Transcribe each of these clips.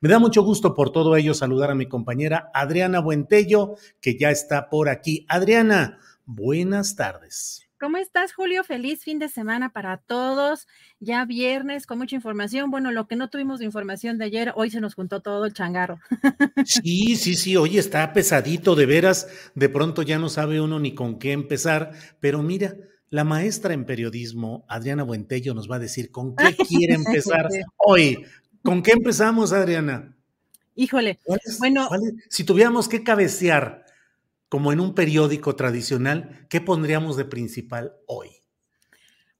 Me da mucho gusto por todo ello saludar a mi compañera Adriana Buentello, que ya está por aquí. Adriana, buenas tardes. ¿Cómo estás, Julio? Feliz fin de semana para todos. Ya viernes con mucha información. Bueno, lo que no tuvimos de información de ayer, hoy se nos juntó todo el changarro. Sí, sí, sí, hoy está pesadito, de veras. De pronto ya no sabe uno ni con qué empezar. Pero mira, la maestra en periodismo, Adriana Buentello, nos va a decir con qué quiere empezar hoy. ¿Con qué empezamos, Adriana? Híjole, bueno. Si tuviéramos que cabecear como en un periódico tradicional, ¿qué pondríamos de principal hoy?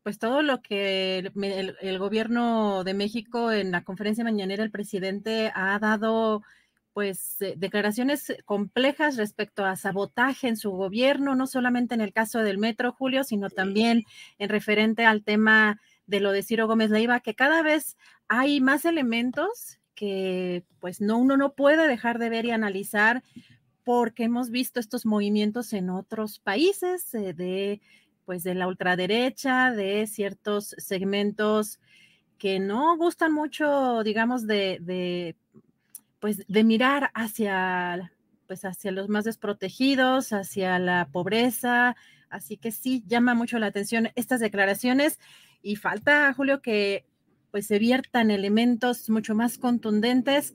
Pues todo lo que el, el, gobierno de México en la conferencia mañanera, el presidente ha dado pues declaraciones complejas respecto a sabotaje en su gobierno, no solamente en el caso del metro, Julio, sino también en referente al tema de lo de Ciro Gómez Leiva, que cada vez hay más elementos que pues no uno no puede dejar de ver y analizar porque hemos visto estos movimientos en otros países eh, de pues de la ultraderecha, de ciertos segmentos que no gustan mucho, digamos, de, de pues de mirar hacia pues hacia los más desprotegidos, hacia la pobreza, así que sí llama mucho la atención estas declaraciones y falta, Julio, que pues se viertan elementos mucho más contundentes,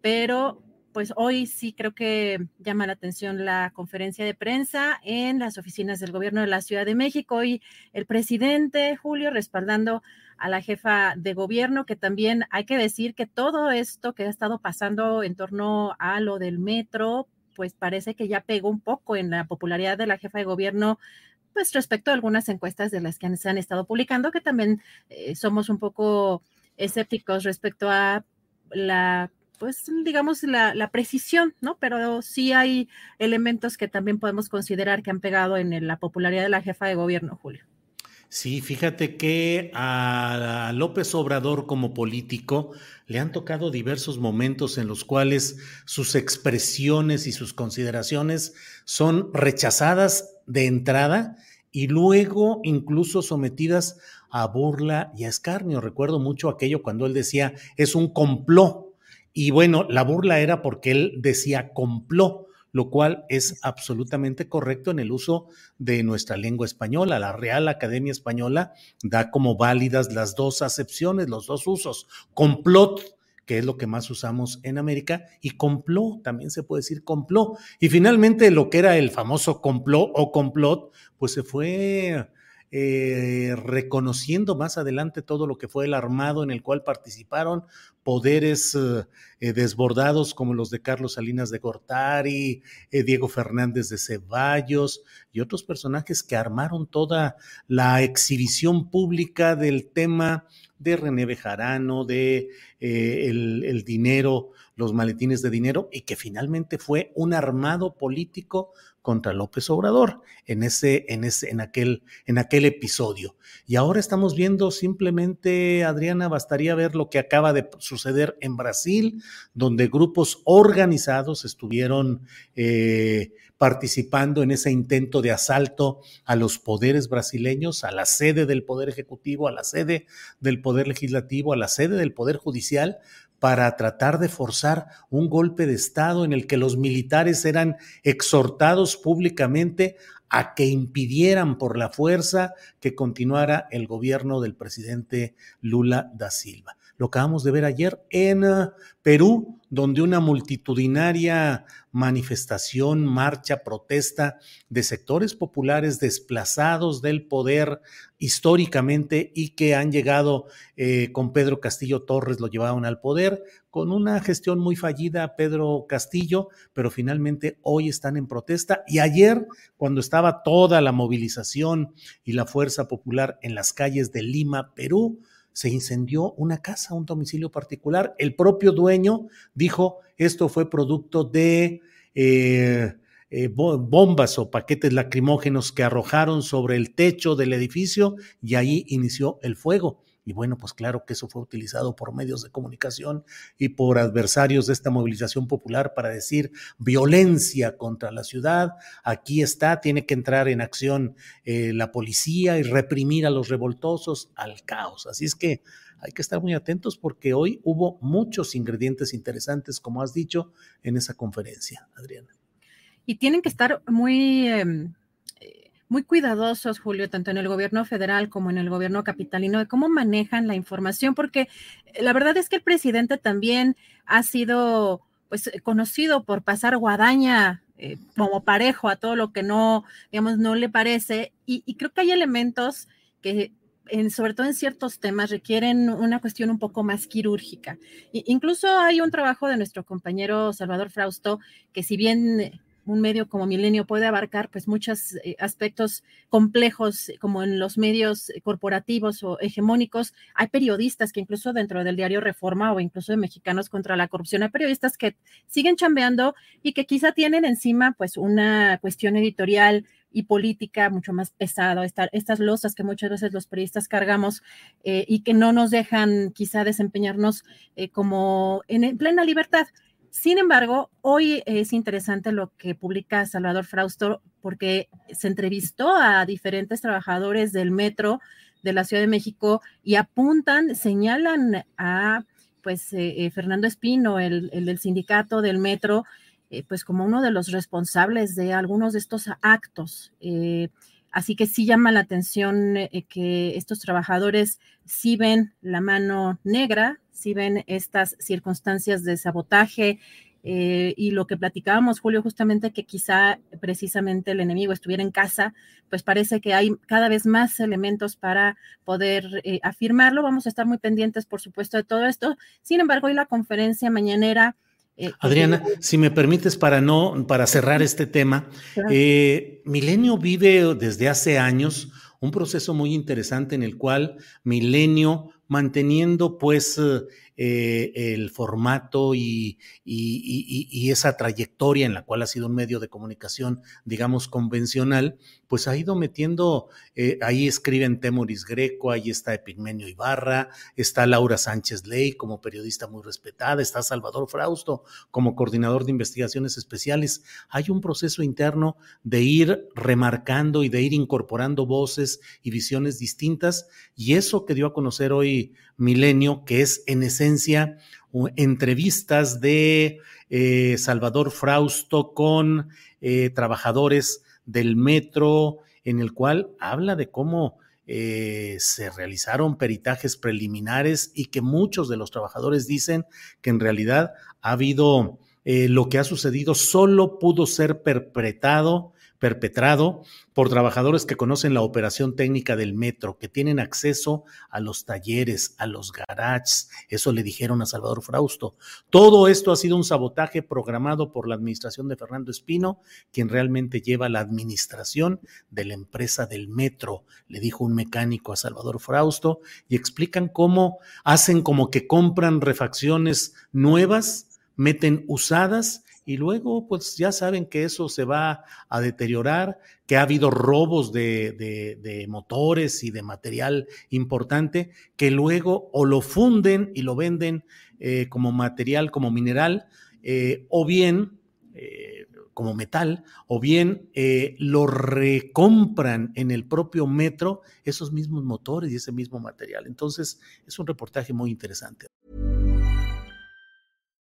pero pues hoy sí creo que llama la atención la conferencia de prensa en las oficinas del gobierno de la Ciudad de México. Y el presidente Julio respaldando a la jefa de gobierno, que también hay que decir que todo esto que ha estado pasando en torno a lo del metro, pues parece que ya pegó un poco en la popularidad de la jefa de gobierno pues respecto a algunas encuestas de las que se han estado publicando, que también eh, somos un poco escépticos respecto a la pues digamos la, la, precisión, ¿no? Pero sí hay elementos que también podemos considerar que han pegado en la popularidad de la jefa de gobierno, Julio. Sí, fíjate que a López Obrador como político le han tocado diversos momentos en los cuales sus expresiones y sus consideraciones son rechazadas de entrada y luego incluso sometidas a burla y a escarnio. Recuerdo mucho aquello cuando él decía es un complot. Y bueno, la burla era porque él decía complot, lo cual es absolutamente correcto en el uso de nuestra lengua española. La Real Academia Española da como válidas las dos acepciones, los dos usos. Complot que es lo que más usamos en América, y complot, también se puede decir complot. Y finalmente lo que era el famoso complot o complot, pues se fue eh, reconociendo más adelante todo lo que fue el armado en el cual participaron poderes eh, eh, desbordados como los de Carlos Salinas de Gortari, Diego Fernández de Ceballos y otros personajes que armaron toda la exhibición pública del tema de René Bejarano, de el, dinero, los maletines de dinero, y que finalmente fue un armado político contra López Obrador en ese, en ese, en aquel, en aquel episodio. Y ahora estamos viendo simplemente, Adriana, bastaría ver lo que acaba de suceder en Brasil, donde grupos organizados estuvieron eh, participando en ese intento de asalto a los poderes brasileños, a la sede del Poder Ejecutivo, a la sede del Poder Legislativo, a la sede del Poder Judicial, para tratar de forzar un golpe de Estado en el que los militares eran exhortados públicamente a que impidieran por la fuerza que continuara el gobierno del presidente Lula da Silva. Lo acabamos de ver ayer en uh, Perú, donde una multitudinaria manifestación, marcha, protesta de sectores populares desplazados del poder históricamente y que han llegado eh, con Pedro Castillo Torres, lo llevaron al poder, con una gestión muy fallida Pedro Castillo, pero finalmente hoy están en protesta. Y ayer, cuando estaba toda la movilización y la fuerza popular en las calles de Lima, Perú, se incendió una casa, un domicilio particular. El propio dueño dijo, esto fue producto de eh, eh, bombas o paquetes lacrimógenos que arrojaron sobre el techo del edificio y ahí inició el fuego. Y bueno, pues claro que eso fue utilizado por medios de comunicación y por adversarios de esta movilización popular para decir violencia contra la ciudad. Aquí está, tiene que entrar en acción eh, la policía y reprimir a los revoltosos al caos. Así es que hay que estar muy atentos porque hoy hubo muchos ingredientes interesantes, como has dicho, en esa conferencia, Adriana. Y tienen que estar muy... Em, muy cuidadosos, Julio, tanto en el gobierno federal como en el gobierno capitalino, de cómo manejan la información, porque eh, la verdad es que el presidente también ha sido pues eh, conocido por pasar guadaña eh, como parejo a todo lo que no, digamos, no le parece. Y, creo que hay elementos que, en, sobre todo en ciertos temas, requieren una cuestión un poco más quirúrgica. incluso hay un trabajo de nuestro compañero Salvador Frausto, que si bien un medio como Milenio puede abarcar pues muchos eh, aspectos complejos como en los medios corporativos o hegemónicos. Hay periodistas que incluso dentro del diario Reforma o incluso de Mexicanos contra la Corrupción, hay periodistas que siguen chambeando y que quizá tienen encima pues una cuestión editorial y política mucho más pesada, estas losas que muchas veces los periodistas cargamos eh, y que no nos dejan quizá desempeñarnos eh, como en plena libertad. Sin embargo, hoy es interesante lo que publica Salvador Frausto porque se entrevistó a diferentes trabajadores del metro de la Ciudad de México y apuntan, señalan a pues eh, eh, Fernando Espino, el, del sindicato del metro, eh, pues como uno de los responsables de algunos de estos actos. Así que sí llama la atención que estos trabajadores sí ven la mano negra si ven estas circunstancias de sabotaje eh, y lo que platicábamos, Julio, justamente que quizá precisamente el enemigo estuviera en casa, pues parece que hay cada vez más elementos para poder eh, afirmarlo. Vamos a estar muy pendientes, por supuesto, de todo esto. Sin embargo, hoy la conferencia mañanera... Eh, Adriana, si me permites para no, para cerrar este tema, Milenio vive desde hace años un proceso muy interesante en el cual Milenio manteniendo pues eh, el formato y, esa trayectoria en la cual ha sido un medio de comunicación, digamos, convencional, pues ha ido metiendo, eh, ahí escriben Temoris Greco, ahí está Epigmenio Ibarra, está Laura Sánchez Ley como periodista muy respetada, está Salvador Frausto como coordinador de investigaciones especiales. Hay un proceso interno de ir remarcando y de ir incorporando voces y visiones distintas y eso que dio a conocer hoy Milenio, que es en esencia entrevistas de eh, Salvador Frausto con eh, trabajadores del metro, en el cual habla de cómo eh, se realizaron peritajes preliminares y que muchos de los trabajadores dicen que en realidad ha habido lo que ha sucedido solo pudo ser perpetrado perpetrado por trabajadores que conocen la operación técnica del metro, que tienen acceso a los talleres, a los garages. Eso le dijeron a Salvador Frausto. Todo esto ha sido un sabotaje programado por la administración de Fernando Espino, quien realmente lleva la administración de la empresa del metro, le dijo un mecánico a Salvador Frausto, y explican cómo hacen como que compran refacciones nuevas, meten usadas y luego pues ya saben que eso se va a deteriorar, que ha habido robos de, motores y de material importante que luego o lo funden y lo venden eh, como material, como mineral, eh, o bien eh, como metal, o bien lo recompran en el propio metro esos mismos motores y ese mismo material. Entonces es un reportaje muy interesante.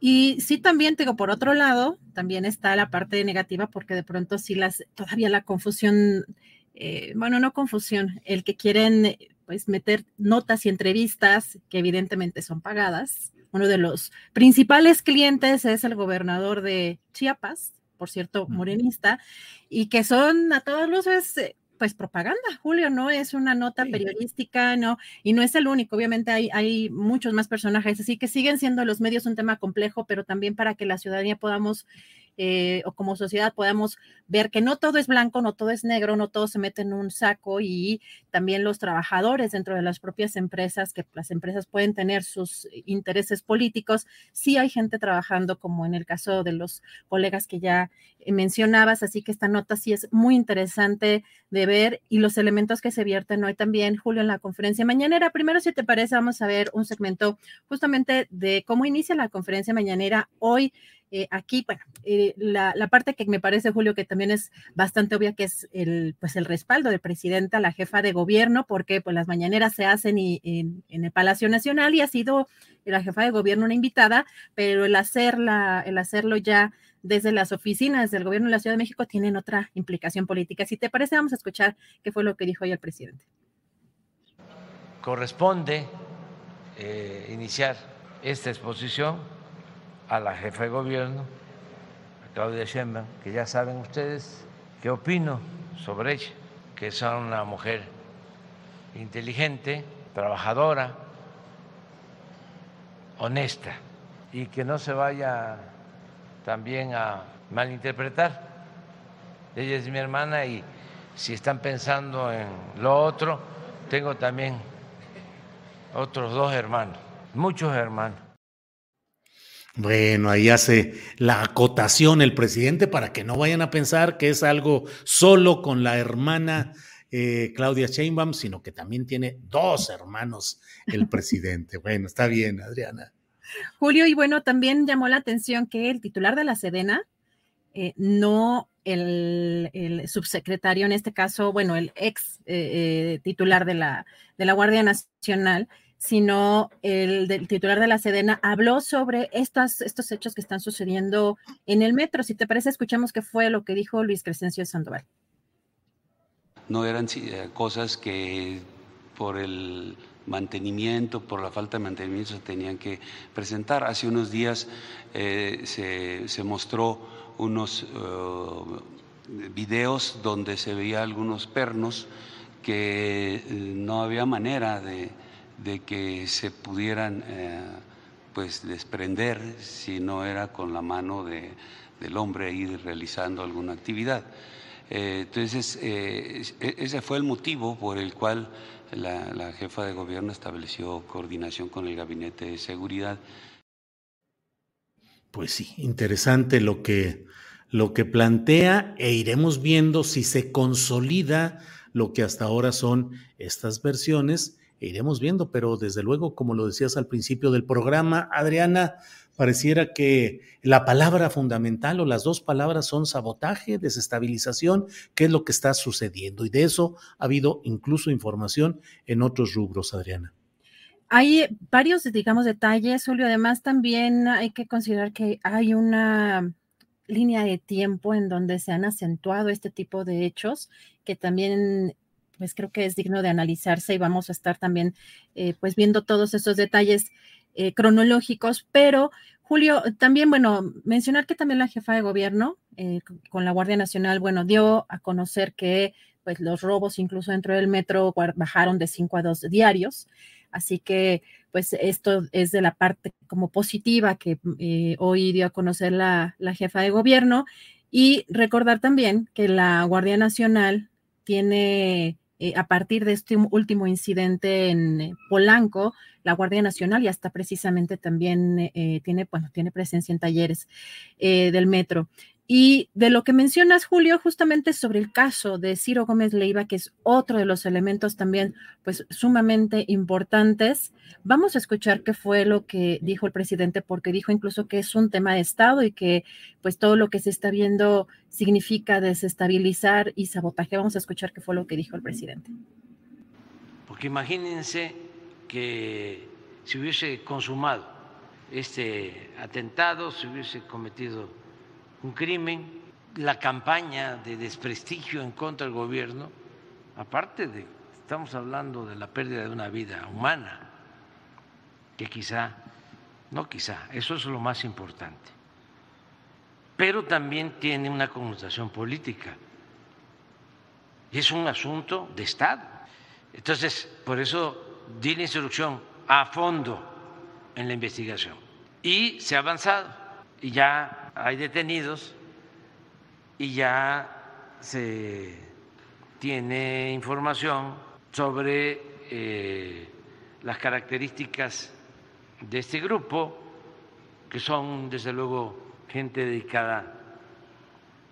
Y sí, también tengo por otro lado, también está la parte negativa porque de pronto sí las, todavía la confusión, eh, bueno, no confusión, el que quieren pues meter notas y entrevistas que evidentemente son pagadas. Uno de los principales clientes es el gobernador de Chiapas, por cierto, morenista, y que son a todas luces eh, pues propaganda, Julio, no es una nota periodística, no, y no es el único, obviamente hay, hay muchos más personajes, así que siguen siendo los medios un tema complejo, pero también para que la ciudadanía podamos eh, o como sociedad podamos ver que no todo es blanco, no todo es negro, no todo se mete en un saco y también los trabajadores dentro de las propias empresas, que las empresas pueden tener sus intereses políticos, sí hay gente trabajando como en el caso de los colegas que ya mencionabas, así que esta nota sí es muy interesante de ver y los elementos que se vierten hoy también, Julio, en la conferencia mañanera. Primero, si te parece, vamos a ver un segmento justamente de cómo inicia la conferencia mañanera hoy eh, aquí, bueno, eh, la, parte que me parece, Julio, que también es bastante obvia, que es el, pues el respaldo del presidente a la jefa de gobierno, porque pues las mañaneras se hacen en, el Palacio Nacional y ha sido la jefa de gobierno una invitada, pero el, hacerla, el hacerlo ya desde las oficinas del gobierno de la Ciudad de México tienen otra implicación política. Si te parece, vamos a escuchar qué fue lo que dijo hoy el presidente. Corresponde eh, iniciar esta exposición a la jefa de gobierno, a Claudia Sheinbaum, que ya saben ustedes qué opino sobre ella, que es una mujer inteligente, trabajadora, honesta y que no se vaya también a malinterpretar. Ella es mi hermana y si están pensando en lo otro, tengo también otros dos hermanos, muchos hermanos. Bueno, ahí hace la acotación el presidente para que no vayan a pensar que es algo solo con la hermana eh, Claudia Sheinbaum, sino que también tiene dos hermanos el presidente. Bueno, está bien, Adriana. Julio, y bueno, también llamó la atención que el titular de la Sedena, eh, no el, subsecretario, en este caso, bueno, el ex eh, titular de la, de la Guardia Nacional, sino el del titular de la Sedena habló sobre estos, estos hechos que están sucediendo en el metro. Si te parece, escuchamos qué fue lo que dijo Luis Crescencio Sandoval. No eran eh, cosas que por el mantenimiento, por la falta de mantenimiento se tenían que presentar. Hace unos días eh, se, mostró unos eh, videos donde se veía algunos pernos que no había manera de de que se pudieran eh, pues desprender si no era con la mano de, del hombre ahí realizando alguna actividad. Eh, entonces, eh, e, ese fue el motivo por el cual la, la jefa de gobierno estableció coordinación con el Gabinete de Seguridad. Pues sí, interesante lo que, lo que plantea e iremos viendo si se consolida lo que hasta ahora son estas versiones iremos viendo, pero desde luego, como lo decías al principio del programa, Adriana, pareciera que la palabra fundamental o las dos palabras son sabotaje, desestabilización, qué es lo que está sucediendo. Y de eso ha habido incluso información en otros rubros, Adriana. Hay varios, digamos, detalles, Julio. Además, también hay que considerar que hay una línea de tiempo en donde se han acentuado este tipo de hechos que también pues creo que es digno de analizarse y vamos a estar también eh, pues viendo todos esos detalles eh, cronológicos, pero Julio, también, bueno, mencionar que también la jefa de gobierno eh, con la Guardia Nacional, bueno, dio a conocer que pues los robos incluso dentro del metro bajaron de 5 a 2 diarios. Así que, pues esto es de la parte como positiva que hoy dio a conocer la, la jefa de gobierno. Y recordar también que la Guardia Nacional tiene eh, a partir de este último incidente en eh, Polanco, la Guardia Nacional ya está precisamente también eh, tiene, bueno, tiene presencia en talleres del metro. Y de lo que mencionas, Julio, justamente sobre el caso de Ciro Gómez Leiva, que es otro de los elementos también, pues, sumamente importantes, vamos a escuchar qué fue lo que dijo el presidente, porque dijo incluso que es un tema de Estado y que, pues, todo lo que se está viendo significa desestabilizar y sabotaje. Vamos a escuchar qué fue lo que dijo el presidente. Porque imagínense que si hubiese consumado este atentado, se hubiese cometido un crimen, la campaña de desprestigio en contra del gobierno, aparte de, estamos hablando de la pérdida de una vida humana, que quizá, no quizá, eso es lo más importante, pero también tiene una connotación política. Y es un asunto de Estado. Entonces, por eso di la instrucción a fondo en la investigación. Y se ha avanzado. Y ya hay detenidos y ya se tiene información sobre eh, las características de este grupo, que son desde luego gente dedicada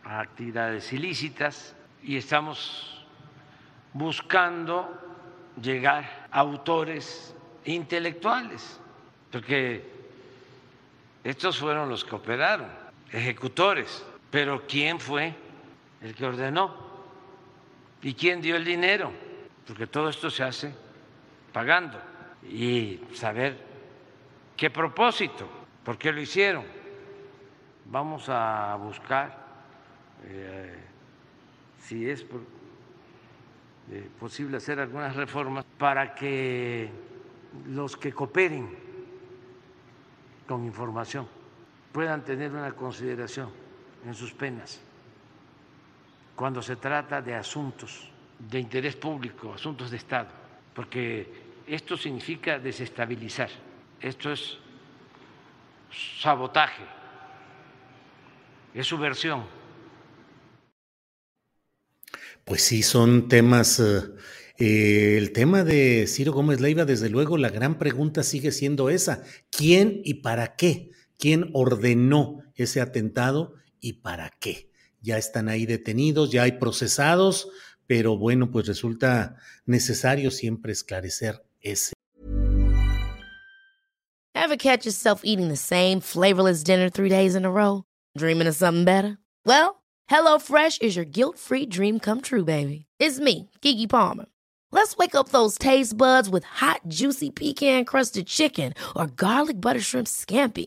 a actividades ilícitas, y estamos buscando llegar a autores intelectuales, porque estos fueron los que operaron, ejecutores. Pero ¿quién fue el que ordenó? ¿Y quién dio el dinero? Porque todo esto se hace pagando. Y saber qué propósito, por qué lo hicieron. Vamos a buscar eh, si es eh, posible hacer algunas reformas para que los que cooperen con información puedan tener una consideración en sus penas cuando se trata de asuntos de interés público, asuntos de Estado, porque esto significa desestabilizar, esto es sabotaje, es subversión. Pues sí, son temas eh, eh, el tema de Ciro Gómez Leiva, desde luego, la gran pregunta sigue siendo esa. ¿Quién y para qué? ¿Quién ordenó ese atentado y para qué? Ya están ahí detenidos, ya hay procesados, pero bueno, pues resulta necesario siempre esclarecer ese. Ever catch yourself eating the same flavorless dinner three days in a row? Dreaming of something better? Well, HelloFresh is your guilt-free dream come true, baby. It's me, Kiki Palmer. Let's wake up those taste buds with hot, juicy pecan crusted chicken or garlic butter shrimp scampi.